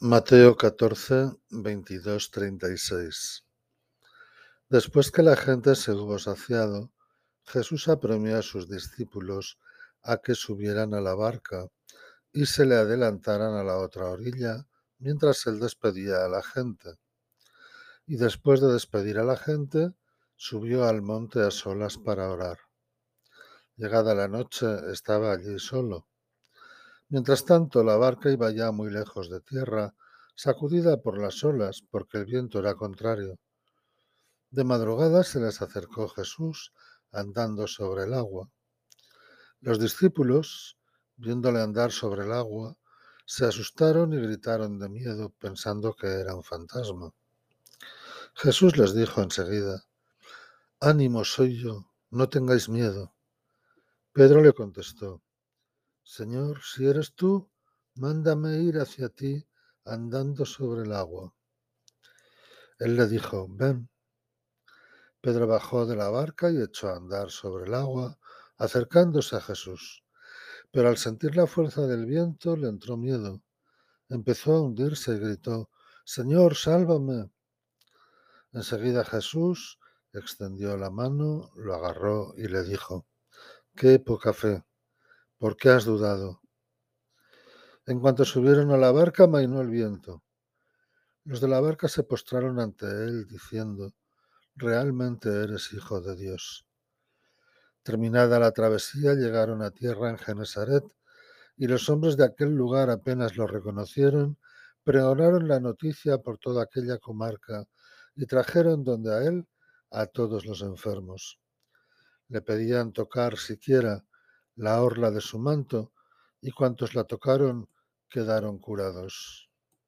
Mateo 14, 22, 36 Después que la gente se hubo saciado, Jesús apremió a sus discípulos a que subieran a la barca y se le adelantaran a la otra orilla mientras él despedía a la gente. Y después de despedir a la gente, subió al monte a solas para orar. Llegada la noche, estaba allí solo. Mientras tanto, la barca iba ya muy lejos de tierra, sacudida por las olas, porque el viento era contrario. De madrugada se les acercó Jesús andando sobre el agua. Los discípulos, viéndole andar sobre el agua, se asustaron y gritaron de miedo, pensando que era un fantasma. Jesús les dijo enseguida, Ánimo soy yo, no tengáis miedo. Pedro le contestó, Señor, si eres tú, mándame ir hacia ti andando sobre el agua. Él le dijo, ven. Pedro bajó de la barca y echó a andar sobre el agua, acercándose a Jesús. Pero al sentir la fuerza del viento le entró miedo. Empezó a hundirse y gritó, Señor, sálvame. Enseguida Jesús extendió la mano, lo agarró y le dijo, Qué poca fe. ¿Por qué has dudado? En cuanto subieron a la barca, mainó el viento. Los de la barca se postraron ante él, diciendo, Realmente eres hijo de Dios. Terminada la travesía, llegaron a tierra en Genesaret, y los hombres de aquel lugar apenas lo reconocieron, pregonaron la noticia por toda aquella comarca y trajeron donde a él a todos los enfermos. Le pedían tocar siquiera la orla de su manto, y cuantos la tocaron quedaron curados.